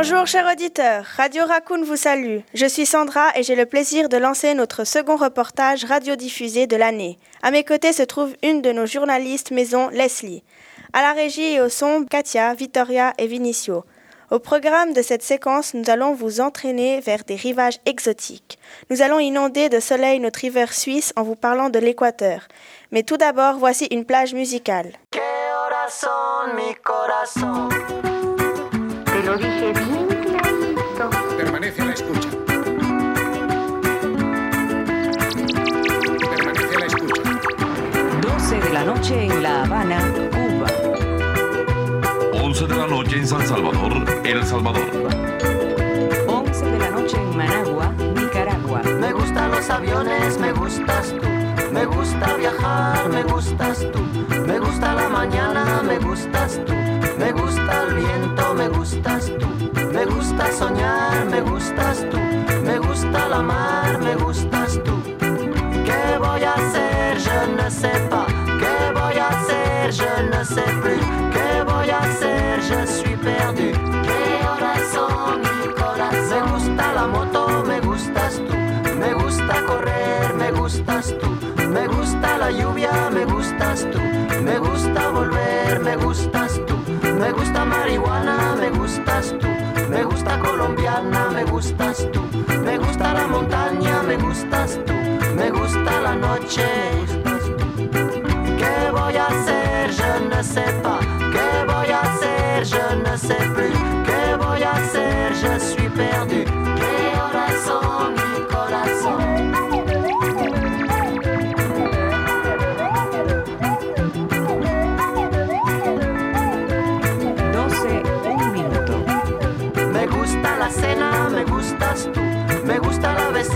Bonjour chers auditeurs, Radio Raccoon vous salue. Je suis Sandra et j'ai le plaisir de lancer notre second reportage radiodiffusé de l'année. À mes côtés se trouve une de nos journalistes maison, Leslie. À la régie et au son, Katia, Vittoria et Vinicio. Au programme de cette séquence, nous allons vous entraîner vers des rivages exotiques. Nous allons inonder de soleil notre hiver suisse en vous parlant de l'équateur. Mais tout d'abord, voici une plage musicale. Te lo dije bien clarito. Permanece a la escucha. Permanece a la escucha. 12 de la noche en La Habana, Cuba. 11 de la noche en San Salvador, El Salvador. 11 de la noche en Managua, Nicaragua. Me gustan los aviones, me gustas tú. Me gusta viajar, me gustas tú. Me gusta la mañana, me gustas tú. Me gusta el viento, me gustas tú. Me gusta soñar, me gustas tú. Me gusta la mar, me gustas tú. ¿Qué voy a hacer? Je ne sais pas. ¿Qué voy a hacer? Je ne sais plus. ¿Qué voy a hacer? Je suis perdu. ¿Qué horas son mi corazón? Me gusta la moto, me gustas tú. Me gusta correr, me gustas tú. Me gusta la lluvia, me gustas tú. Me gusta volver, me gustas tú. Me gusta marihuana, me gustas tú. Me gusta colombiana, me gustas tú. Me gusta la montaña, me gustas tú. Me gusta la noche,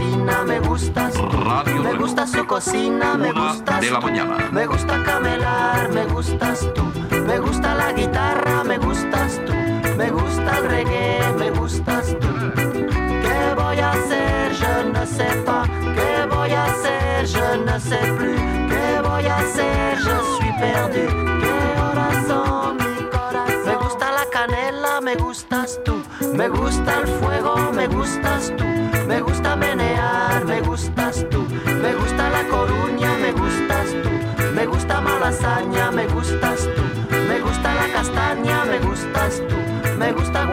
vecina, me gustas. Radio Me gusta su cocina, me gustas de la mañana. Me gusta camelar, me gustas tú. Me gusta la guitarra, me gustas tú. Me gusta el reggae, me gustas tú. ¿Qué voy a hacer? Je ne sais pas. ¿Qué voy a hacer? Je ne sais plus. ¿Qué voy a hacer? Je suis perdu. Me gusta el fuego, me gustas tú. Me gusta menear, me gustas tú. Me gusta la coruña, me gustas tú. Me gusta malasaña, me gustas tú. Me gusta la castaña, me gustas tú. Me gusta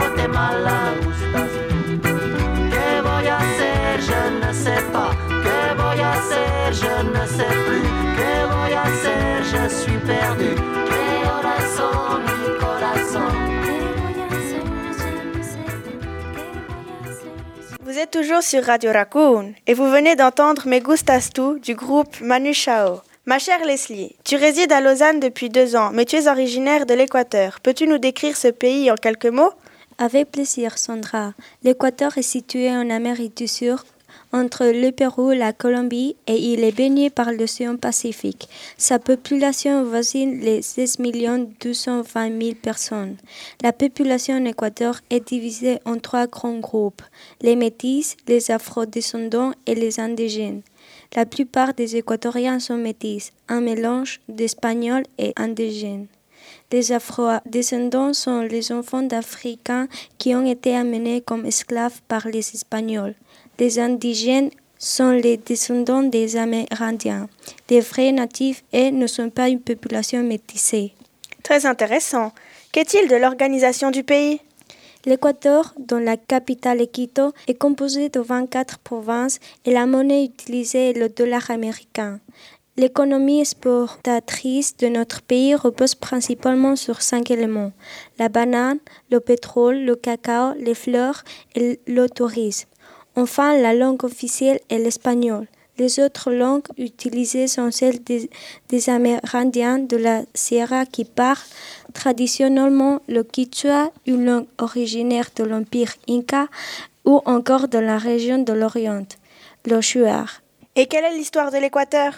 êtes toujours sur Radio Raccoon et vous venez d'entendre Me Gustas du groupe Manu Chao. Ma chère Leslie, tu résides à Lausanne depuis deux ans, mais tu es originaire de l'Équateur. Peux-tu nous décrire ce pays en quelques mots? Avec plaisir, Sandra. L'Équateur est situé en Amérique du Sud, entre le Pérou, la Colombie, et il est baigné par l'océan Pacifique. Sa population voisine les 16 220 000 personnes. La population Équateur est divisée en trois grands groupes, les métis, les afrodescendants et les indigènes. La plupart des Équatoriens sont métis, un mélange d'espagnol et indigène. Les afro-descendants sont les enfants d'Africains qui ont été amenés comme esclaves par les Espagnols. Les indigènes sont les descendants des Amérindiens. Les vrais natifs, eux, ne sont pas une population métissée. Très intéressant. Qu'est-il de l'organisation du pays? L'Équateur, dont la capitale est Quito, est composé de 24 provinces et la monnaie utilisée est le dollar américain. L'économie exportatrice de notre pays repose principalement sur cinq éléments la banane, le pétrole, le cacao, les fleurs et le tourisme. Enfin, la langue officielle est l'espagnol. Les autres langues utilisées sont celles des, Amérindiens de la Sierra qui parlent traditionnellement le quichua, une langue originaire de l'Empire Inca, ou encore de la région de l'Orient, le shuar. Et quelle est l'histoire de l'Équateur?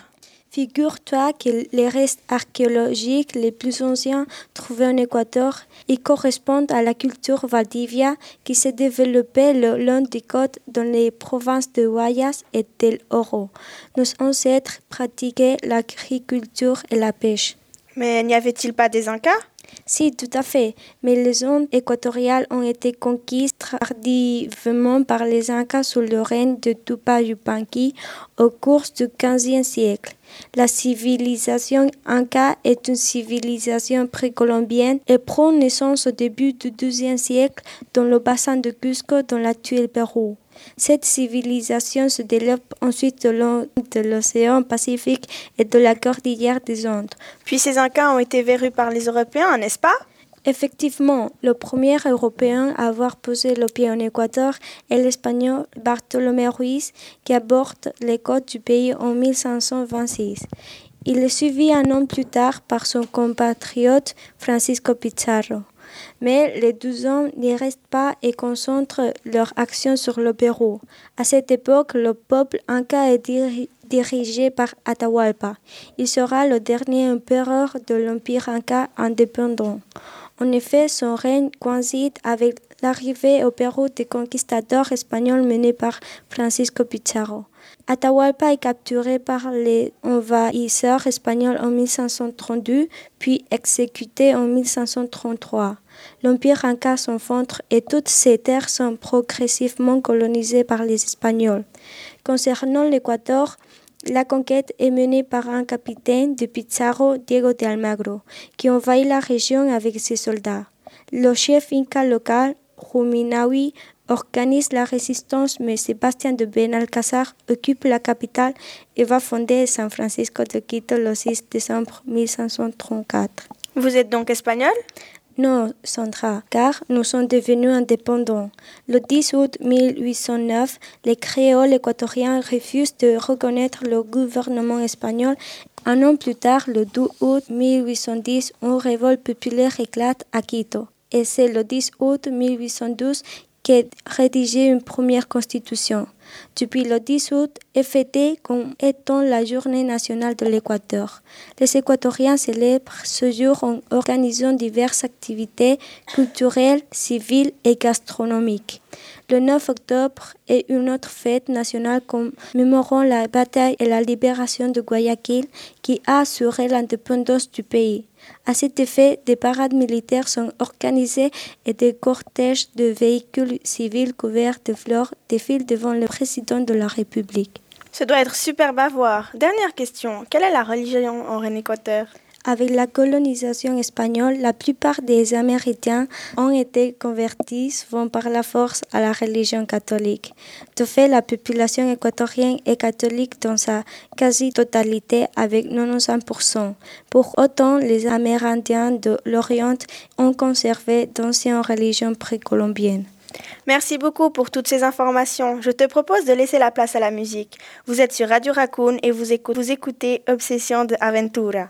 Figure-toi que les restes archéologiques les plus anciens trouvés en Équateur y correspondent à la culture Valdivia qui s'est développée le long des côtes dans les provinces de Guayas et del Oro. Nos ancêtres pratiquaient l'agriculture et la pêche. Mais n'y avait-il pas des Incas? Si, tout à fait, mais les zones équatoriales ont été conquises tardivement par les Incas sous le règne de Tupac Yupanqui au cours du XVe siècle. La civilisation inca est une civilisation précolombienne et prend naissance au début du XIIe siècle dans le bassin de Cusco dans l'actuel Pérou. Cette civilisation se développe ensuite le long de l'océan Pacifique et de la cordillère des Andes. Puis ces Incas ont été verrus par les Européens, n'est-ce pas? Effectivement, le premier Européen à avoir posé le pied en Équateur est l'Espagnol Bartolomé Ruiz qui aborde les côtes du pays en 1526. Il est suivi un an plus tard par son compatriote Francisco Pizarro. Mais les douze hommes n'y restent pas et concentrent leur action sur le Pérou. À cette époque, le peuple inca est diri- dirigé par Atahualpa. Il sera le dernier empereur de l'Empire inca indépendant. En effet, son règne coïncide avec l'arrivée au Pérou des conquistadors espagnols menés par Francisco Pizarro. Atahualpa est capturé par les envahisseurs espagnols en 1532, puis exécuté en 1533. L'Empire Inca s'enfonce et toutes ces terres sont progressivement colonisées par les Espagnols. Concernant l'Équateur, la conquête est menée par un capitaine de Pizarro, Diego de Almagro, qui envahit la région avec ses soldats. Le chef inca local, Ruminawi, organise la résistance, mais Sébastien de Benalcázar occupe la capitale et va fonder San Francisco de Quito le 6 décembre 1534. Vous êtes donc espagnol? Non, Sandra, car nous sommes devenus indépendants. Le 10 août 1809, les créoles équatoriens refusent de reconnaître le gouvernement espagnol. Un an plus tard, le 12 août 1810, une révolte populaire éclate à Quito. Et c'est le 10 août 1812 qu'est rédigée une première constitution. Depuis le 10 août est fêtée comme étant la journée nationale de l'Équateur. Les Équatoriens célèbrent ce jour en organisant diverses activités culturelles, civiles et gastronomiques. Le 9 octobre est une autre fête nationale commémorant la bataille et la libération de Guayaquil qui a assuré l'indépendance du pays. À cet effet, des parades militaires sont organisées et des cortèges de véhicules civils couverts de fleurs défilent devant le président de la République. Ce doit être superbe à voir. Dernière question. Quelle est la religion en Équateur Avec la colonisation espagnole, la plupart des Amérindiens ont été convertis souvent par la force à la religion catholique. De fait, la population équatorienne est catholique dans sa quasi-totalité avec 95%. Pour autant, les Amérindiens de l'Orient ont conservé d'anciennes religions précolombiennes. Merci beaucoup pour toutes ces informations. Je te propose de laisser la place à la musique. Vous êtes sur Radio Raccoon et vous, écoutez, Obsession de Aventura.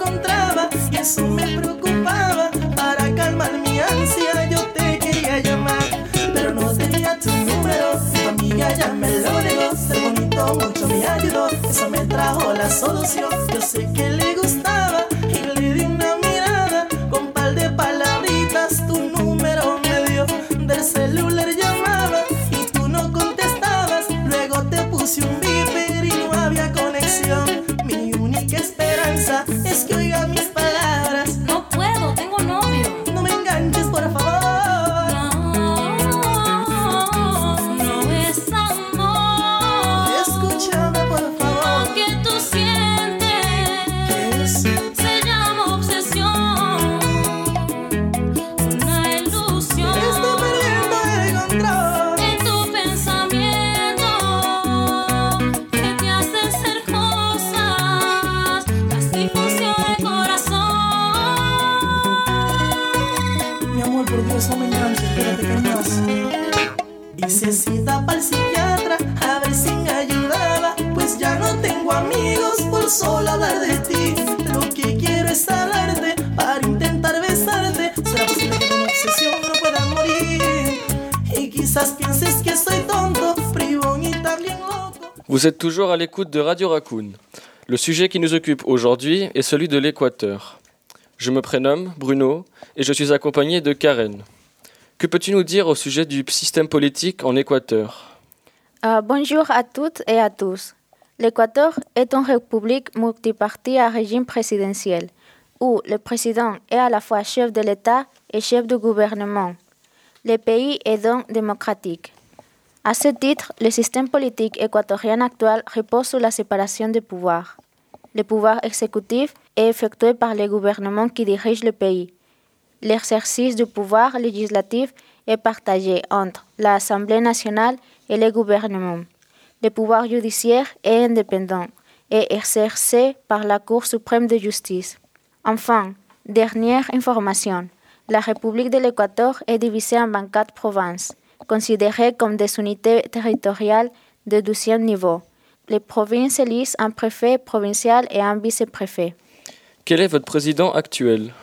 Vous êtes toujours à l'écoute de Radio Raccoon. Le sujet qui nous occupe aujourd'hui est celui de l'Équateur. Je me prénomme Bruno et je suis accompagné de Karen. Que peux-tu nous dire au sujet du système politique en Équateur? Euh, bonjour à toutes et à tous. L'Équateur est une république multipartie à régime présidentiel, où le président est à la fois chef de l'État et chef du gouvernement. Le pays est donc démocratique. À ce titre, le système politique équatorien actuel repose sur la séparation des pouvoirs. Le pouvoir exécutif est effectué par le gouvernement qui dirige le pays. L'exercice du pouvoir législatif est partagé entre l'Assemblée nationale et le gouvernement. Le pouvoir judiciaire est indépendant et exercé par la Cour suprême de justice. Enfin, dernière information, la République de l'Équateur est divisée en 24 provinces, considérées comme des unités territoriales de 12e niveau. Les provinces élisent un préfet provincial et un vice-préfet. Quel est votre président actuel?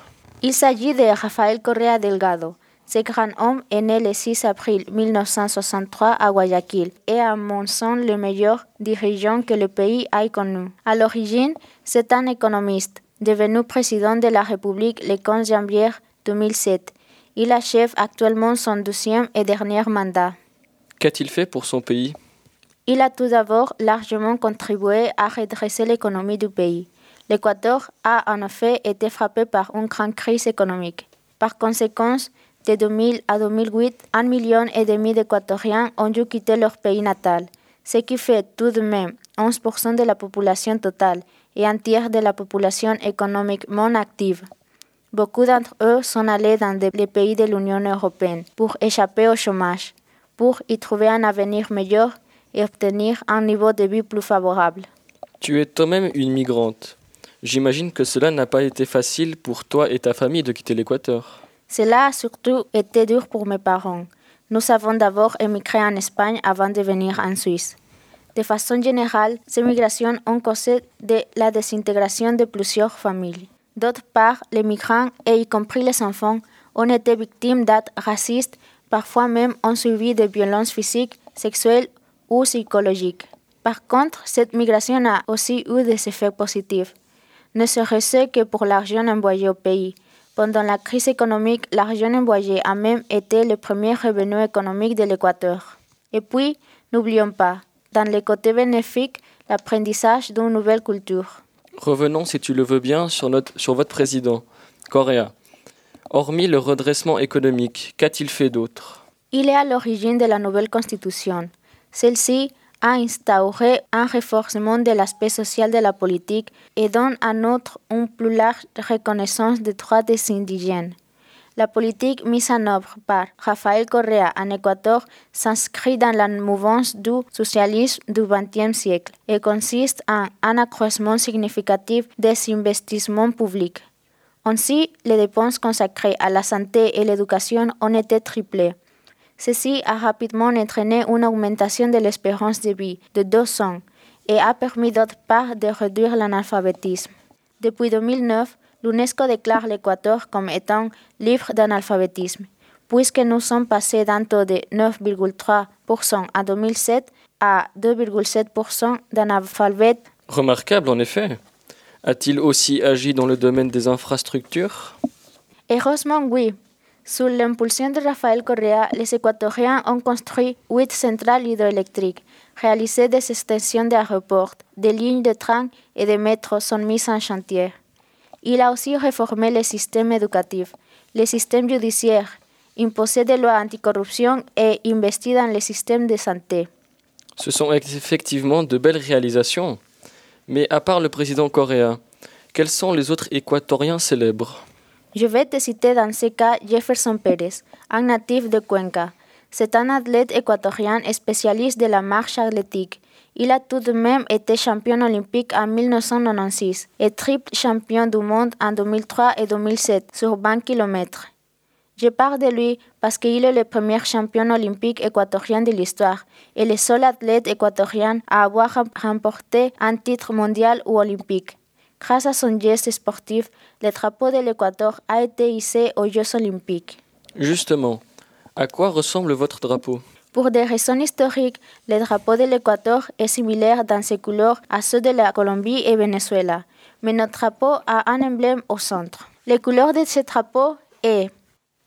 Il s'agit de Rafael Correa Delgado. Ce grand homme est né le 6 avril 1963 à Guayaquil et à mon sens le meilleur dirigeant que le pays ait connu. À l'origine, c'est un économiste, devenu président de la République le 15 janvier 2007. Il achève actuellement son deuxième et dernier mandat. Qu'a-t-il fait pour son pays? Il a tout d'abord largement contribué à redresser l'économie du pays. L'Équateur a en effet été frappé par une grande crise économique. Par conséquent, de 2000 à 2008, un million et demi d'Équatoriens ont dû quitter leur pays natal, ce qui fait tout de même 11% de la population totale et un tiers de la population économiquement active. Beaucoup d'entre eux sont allés dans les pays de l'Union européenne pour échapper au chômage, pour y trouver un avenir meilleur et obtenir un niveau de vie plus favorable. Tu es toi-même une migrante. J'imagine que cela n'a pas été facile pour toi et ta famille de quitter l'Équateur. Cela a surtout été dur pour mes parents. Nous avons d'abord émigré en Espagne avant de venir en Suisse. De façon générale, ces migrations ont causé de la désintégration de plusieurs familles. D'autre part, les migrants, et y compris les enfants, ont été victimes d'actes racistes, parfois même ont subi de violences physiques, sexuelles ou psychologiques. Par contre, cette migration a aussi eu des effets positifs. Ne serait-ce que pour l'argent envoyé au pays. Pendant la crise économique, l'argent envoyé a même été le premier revenu économique de l'Équateur. Et puis, n'oublions pas, dans le côté bénéfique, l'apprentissage d'une nouvelle culture. Revenons, si tu le veux bien, sur, notre, sur votre président, Correa. Hormis le redressement économique, qu'a-t-il fait d'autre? Il est à l'origine de la nouvelle constitution. Celle-ci a instauré un renforcement de l'aspect social de la politique et donne en outre une plus large reconnaissance des droits des indigènes. La politique mise en œuvre par Rafael Correa en Équateur s'inscrit dans la mouvance du socialisme du XXe siècle et consiste en un accroissement significatif des investissements publics. Ainsi, les dépenses consacrées à la santé et l'éducation ont été triplées. Ceci a rapidement entraîné une augmentation de l'espérance de vie de deux ans et a permis d'autre part de réduire l'analphabétisme. Depuis 2009, l'UNESCO déclare l'Équateur comme étant libre d'analphabétisme, puisque nous sommes passés d'un taux de 9,3% en 2007 à 2,7% d'analphabètes. Remarquable, en effet. A-t-il aussi agi dans le domaine des infrastructures? Heureusement, oui. Sous l'impulsion de Rafael Correa, les Équatoriens ont construit huit centrales hydroélectriques, réalisé des extensions d'aéroports, des lignes de train et de métro sont mises en chantier. Il a aussi réformé le système éducatif, le système judiciaire, imposé des lois anticorruption et investi dans le système de santé. Ce sont effectivement de belles réalisations. Mais à part le président Correa, quels sont les autres équatoriens célèbres? Je vais te citer dans ce cas Jefferson Pérez, un natif de Cuenca. C'est un athlète équatorien spécialiste de la marche athlétique. Il a tout de même été champion olympique en 1996 et triple champion du monde en 2003 et 2007 sur 20 km. Je parle de lui parce qu'il est le premier champion olympique équatorien de l'histoire et le seul athlète équatorien à avoir rem- remporté un titre mondial ou olympique. Grâce à son geste sportif, le drapeau de l'Équateur a été hissé aux Jeux olympiques. Justement, à quoi ressemble votre drapeau? Pour des raisons historiques, le drapeau de l'Équateur est similaire dans ses couleurs à ceux de la Colombie et Venezuela, mais notre drapeau a un emblème au centre. Les couleurs de ce drapeau est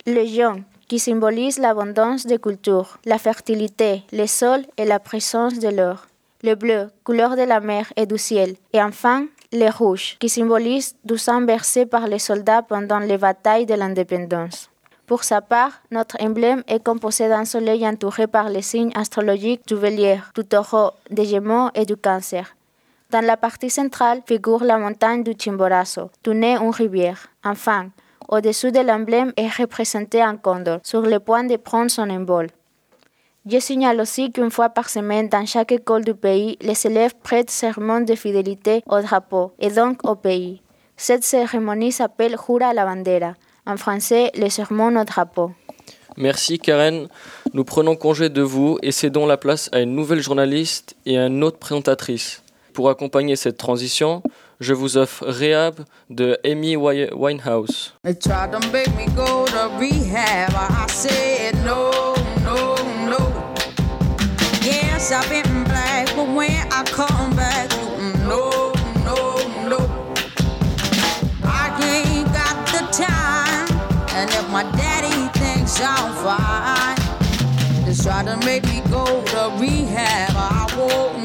le jaune, qui symbolise l'abondance de culture, la fertilité, le sol et la présence de l'or. Le bleu, couleur de la mer et du ciel. Et enfin, le rouge, qui symbolise du sang versé par les soldats pendant les batailles de l'indépendance. Pour sa part, notre emblème est composé d'un soleil entouré par les signes astrologiques du bélier, du taureau, des gémeaux et du cancer. Dans la partie centrale figure la montagne du Chimborazo, naît une rivière. Enfin, au-dessus de l'emblème est représenté un condor, sur le point de prendre son envol. Je signale aussi qu'une fois par semaine, dans chaque école du pays, les élèves prêtent serment de fidélité au drapeau et donc au pays. Cette cérémonie s'appelle Jura la bandera, en français le sermon au drapeau. Merci Karen. Nous prenons congé de vous et cédons la place à une nouvelle journaliste et à une autre présentatrice. Pour accompagner cette transition, je vous offre Rehab de Amy Wi- Winehouse. Yes, I've been black, but when I come thinks fine, they try to make me go to rehab. I won't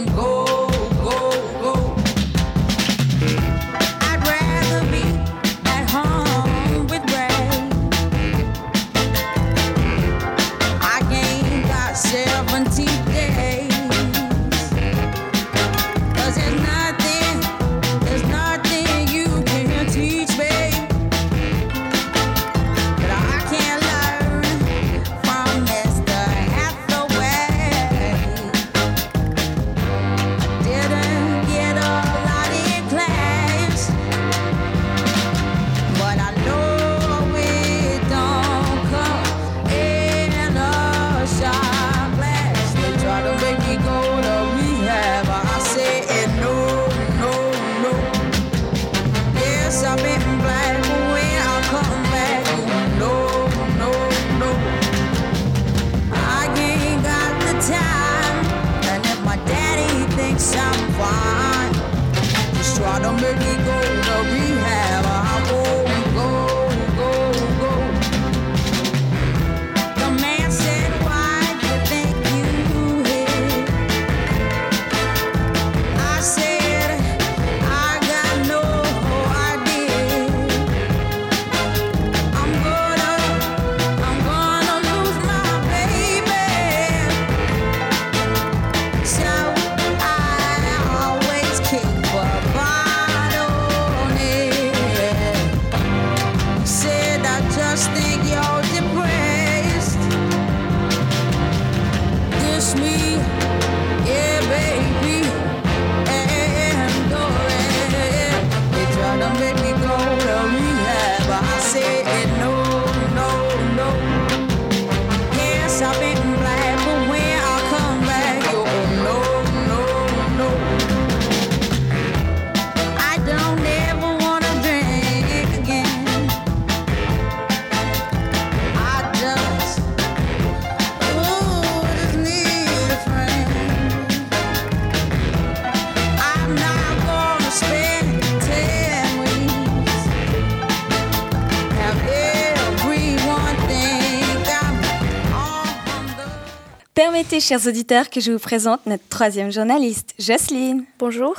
Permettez, chers auditeurs, que je vous présente notre troisième journaliste, Jocelyne. Bonjour.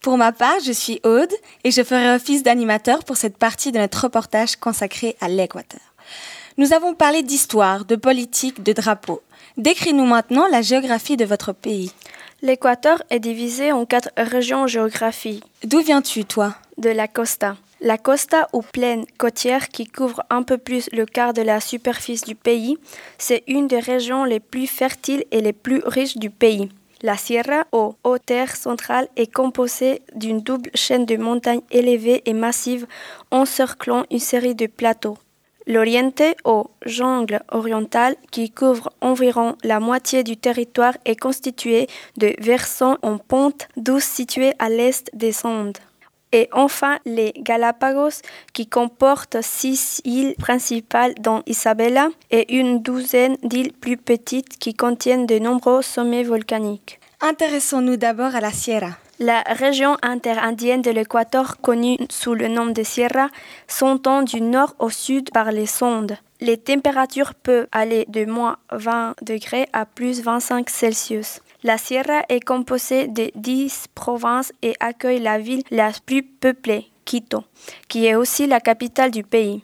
Pour ma part, je suis Aude et je ferai office d'animateur pour cette partie de notre reportage consacré à l'Équateur. Nous avons parlé d'histoire, de politique, de drapeaux. Décris-nous maintenant la géographie de votre pays. L'Équateur est divisé en quatre régions géographiques. D'où viens-tu, toi? De la costa. La costa ou plaine côtière qui couvre un peu plus le quart de la superficie du pays, c'est une des régions les plus fertiles et les plus riches du pays. La Sierra ou haute terre centrale est composée d'une double chaîne de montagnes élevées et massives encerclant une série de plateaux. L'Oriente, ou jungle oriental, qui couvre environ la moitié du territoire, est constitué de versants en pente douce situés à l'est des Andes. Et enfin, les Galapagos, qui comportent six îles principales dont Isabella et une douzaine d'îles plus petites qui contiennent de nombreux sommets volcaniques. Intéressons-nous d'abord à la Sierra. La région interindienne de l'Équateur, connue sous le nom de Sierra, s'entend du nord au sud par les sondes. Les températures peuvent aller de moins 20 degrés à plus 25 Celsius. La Sierra est composée de 10 provinces et accueille la ville la plus peuplée, Quito, qui est aussi la capitale du pays.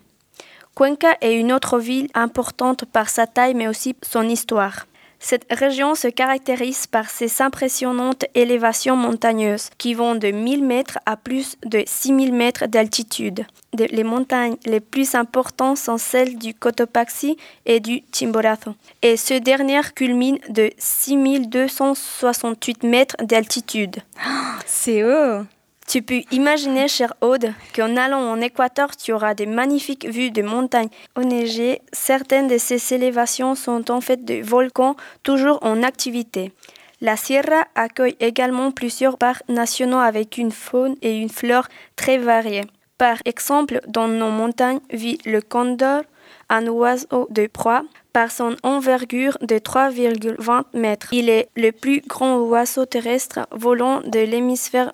Cuenca est une autre ville importante par sa taille mais aussi son histoire. Cette région se caractérise par ses impressionnantes élévations montagneuses qui vont de 1000 mètres à plus de 6000 mètres d'altitude. De- Les montagnes les plus importantes sont celles du Cotopaxi et du Chimborazo. Et ce dernier culmine de 6268 mètres d'altitude. C'est haut Tu peux imaginer, cher Aude, qu'en allant en Équateur, tu auras des magnifiques vues de montagnes enneigées. Certaines de ces élévations sont en fait des volcans toujours en activité. La Sierra accueille également plusieurs parcs nationaux avec une faune et une flore très variées. Par exemple, dans nos montagnes vit le condor, un oiseau de proie. Par son envergure de 3,20 mètres, il est le plus grand oiseau terrestre volant de l'hémisphère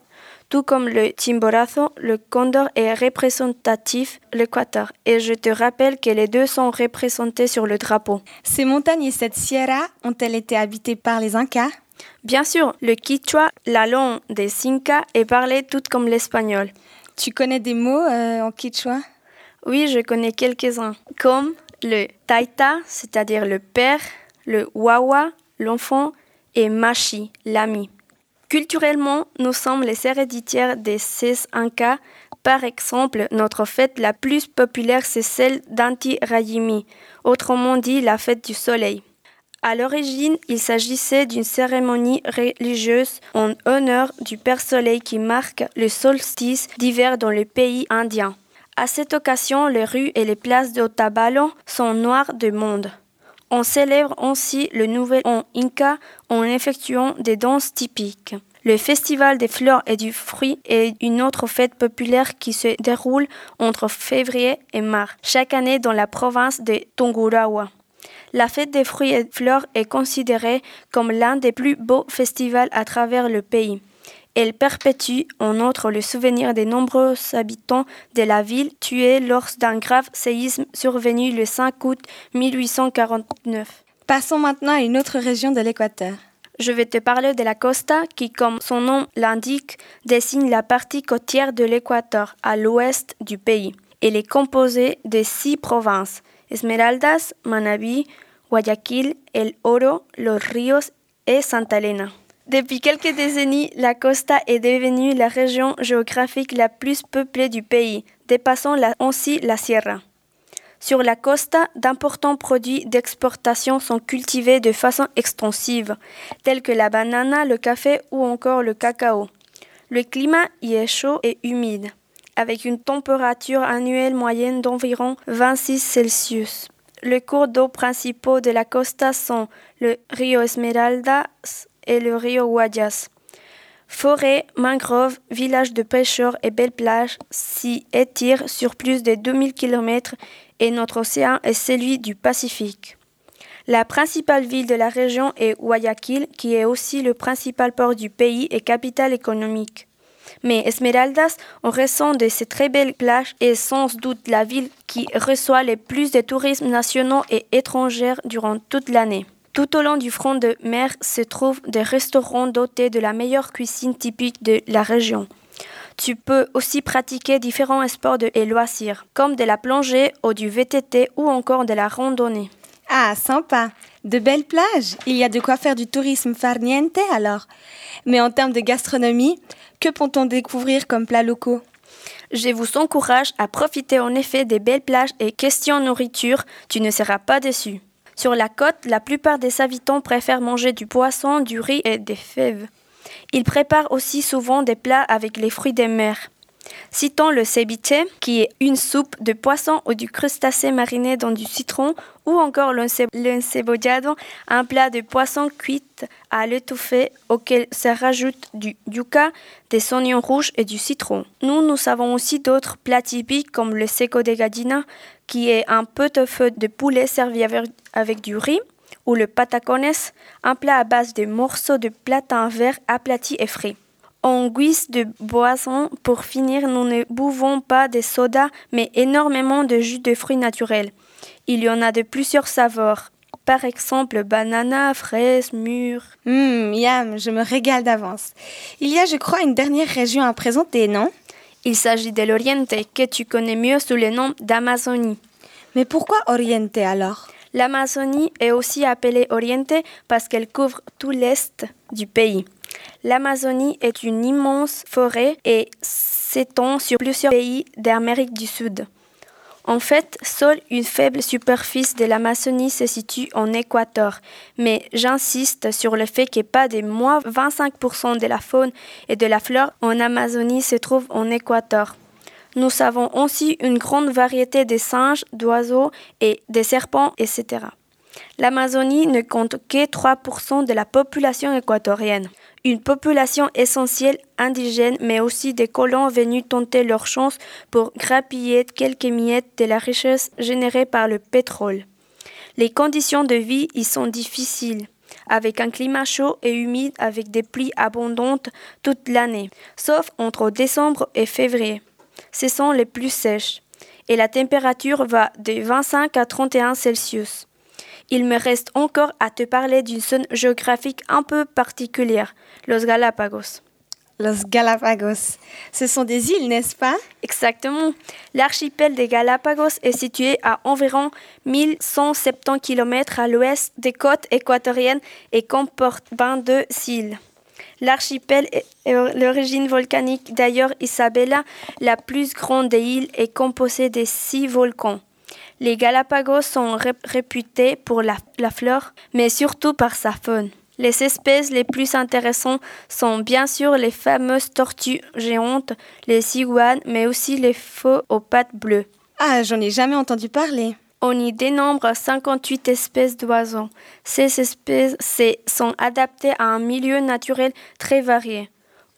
tout comme le Chimborazo, le condor est représentatif de l'Équateur et je te rappelle que les deux sont représentés sur le drapeau. Ces montagnes et cette sierra ont-elles été habitées par les Incas? Bien sûr, le quichua, la langue des Incas, est parlé tout comme l'espagnol. Tu connais des mots euh, en quichua? Oui, je connais quelques-uns, comme le taita, c'est-à-dire le père, le wawa, l'enfant, et machi, l'ami. Culturellement, nous sommes les héréditaires des 16 Incas. Par exemple, notre fête la plus populaire, c'est celle d'Anti Raymi, autrement dit la fête du soleil. À l'origine, il s'agissait d'une cérémonie religieuse en honneur du Père Soleil qui marque le solstice d'hiver dans le pays indien. À cette occasion, les rues et les places d'Otabalo sont noires de monde. On célèbre ainsi le nouvel an Inca en effectuant des danses typiques. Le festival des fleurs et du fruit est une autre fête populaire qui se déroule entre février et mars, chaque année dans la province de Tungurahua. La fête des fruits et fleurs est considérée comme l'un des plus beaux festivals à travers le pays. Elle perpétue en outre le souvenir des nombreux habitants de la ville tués lors d'un grave séisme survenu le 5 août 1849. Passons maintenant à une autre région de l'Équateur. Je vais te parler de la costa qui, comme son nom l'indique, désigne la partie côtière de l'Équateur à l'ouest du pays. Elle est composée de six provinces, Esmeraldas, Manabí, Guayaquil, El Oro, Los Ríos et Santa Elena. Depuis quelques décennies, la costa est devenue la région géographique la plus peuplée du pays, dépassant la- ainsi la Sierra. Sur la costa, d'importants produits d'exportation sont cultivés de façon extensive, tels que la banane, le café ou encore le cacao. Le climat y est chaud et humide, avec une température annuelle moyenne d'environ 26 Celsius. Les cours d'eau principaux de la costa sont le Rio Esmeraldas et le Rio Guayas. Forêts, mangroves, villages de pêcheurs et belles plages s'y étirent sur plus de 2000 km et notre océan est celui du Pacifique. La principale ville de la région est Guayaquil, qui est aussi le principal port du pays et capitale économique. Mais Esmeraldas, en raison de ses très belles plages, est sans doute la ville qui reçoit le plus de touristes nationaux et étrangers durant toute l'année. Tout au long du front de mer se trouvent des restaurants dotés de la meilleure cuisine typique de la région. Tu peux aussi pratiquer différents sports de et loisirs, comme de la plongée ou du VTT ou encore de la randonnée. Ah, sympa. De belles plages. Il y a de quoi faire du tourisme farniente alors. Mais en termes de gastronomie, que peut-on découvrir comme plats locaux? Je vous encourage à profiter en effet des belles plages et question nourriture, tu ne seras pas déçu. Sur la côte, la plupart des habitants préfèrent manger du poisson, du riz et des fèves. Ils préparent aussi souvent des plats avec les fruits des mers. Citons le ceviche, qui est une soupe de poisson ou du crustacé mariné dans du citron, ou encore l'ence- l'encebollado, un plat de poisson cuit à l'étouffée auquel se rajoute du yuca, des oignons rouges et du citron. Nous, nous savons aussi d'autres plats typiques comme le seco de gallina, qui est un pot-au-feu de poulet servi avec, du riz, ou le patacones, un plat à base de morceaux de plantain vert aplatis et frits. En guise de boisson, pour finir, nous ne buvons pas de soda, mais énormément de jus de fruits naturels. Il y en a de plusieurs saveurs. Par exemple, banana, fraise, mûre. Hum, yam, je me régale d'avance. Il y a, je crois, une dernière région à présenter, non? Il s'agit de l'Oriente, que tu connais mieux sous le nom d'Amazonie. Mais pourquoi Oriente alors? L'Amazonie est aussi appelée Oriente parce qu'elle couvre tout l'est du pays. L'Amazonie est une immense forêt et s'étend sur plusieurs pays d'Amérique du Sud. En fait, seule une faible superficie de l'Amazonie se situe en Équateur, mais j'insiste sur le fait que pas de moins 25% de la faune et de la flore en Amazonie se trouve en Équateur. Nous avons aussi une grande variété de singes, d'oiseaux et de serpents, etc. L'Amazonie ne compte que 3% de la population équatorienne. Une population essentielle indigène, mais aussi des colons venus tenter leur chance pour grappiller quelques miettes de la richesse générée par le pétrole. Les conditions de vie y sont difficiles, avec un climat chaud et humide avec des pluies abondantes toute l'année, sauf entre décembre et février. Ce sont les plus sèches, et la température va de 25 à 31 Celsius. Il me reste encore à te parler d'une zone géographique un peu particulière, los Galapagos. Los Galapagos. Ce sont des îles, n'est-ce pas? Exactement. L'archipel des Galapagos est situé à environ 1170 km à l'ouest des côtes équatoriennes et comporte 22 îles. L'archipel est l'origine volcanique. D'ailleurs, Isabella, la plus grande des îles, est composée de six volcans. Les Galapagos sont ré- réputés pour la, la flore, mais surtout par sa faune. Les espèces les plus intéressantes sont bien sûr les fameuses tortues géantes, les iguanes, mais aussi les faux aux pattes bleues. Ah, j'en ai jamais entendu parler. On y dénombre 58 espèces d'oiseaux. Ces espèces sont adaptées à un milieu naturel très varié.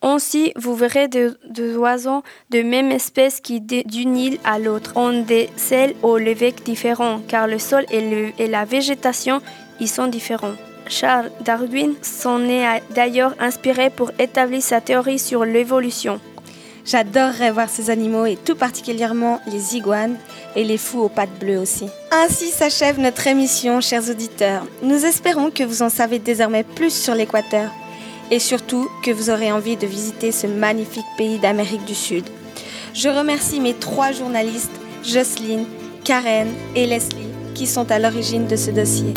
Ainsi, vous verrez des oiseaux de même espèce qui, d'une île à l'autre, ont des selles au lever différents, car le sol et, et la végétation y sont différents. Charles Darwin s'en est d'ailleurs inspiré pour établir sa théorie sur l'évolution. J'adorerais voir ces animaux et tout particulièrement les iguanes et les fous aux pattes bleues aussi. Ainsi s'achève notre émission, chers auditeurs. Nous espérons que vous en savez désormais plus sur l'Équateur et surtout que vous aurez envie de visiter ce magnifique pays d'Amérique du Sud. Je remercie mes trois journalistes, Jocelyne, Karen et Leslie, qui sont à l'origine de ce dossier.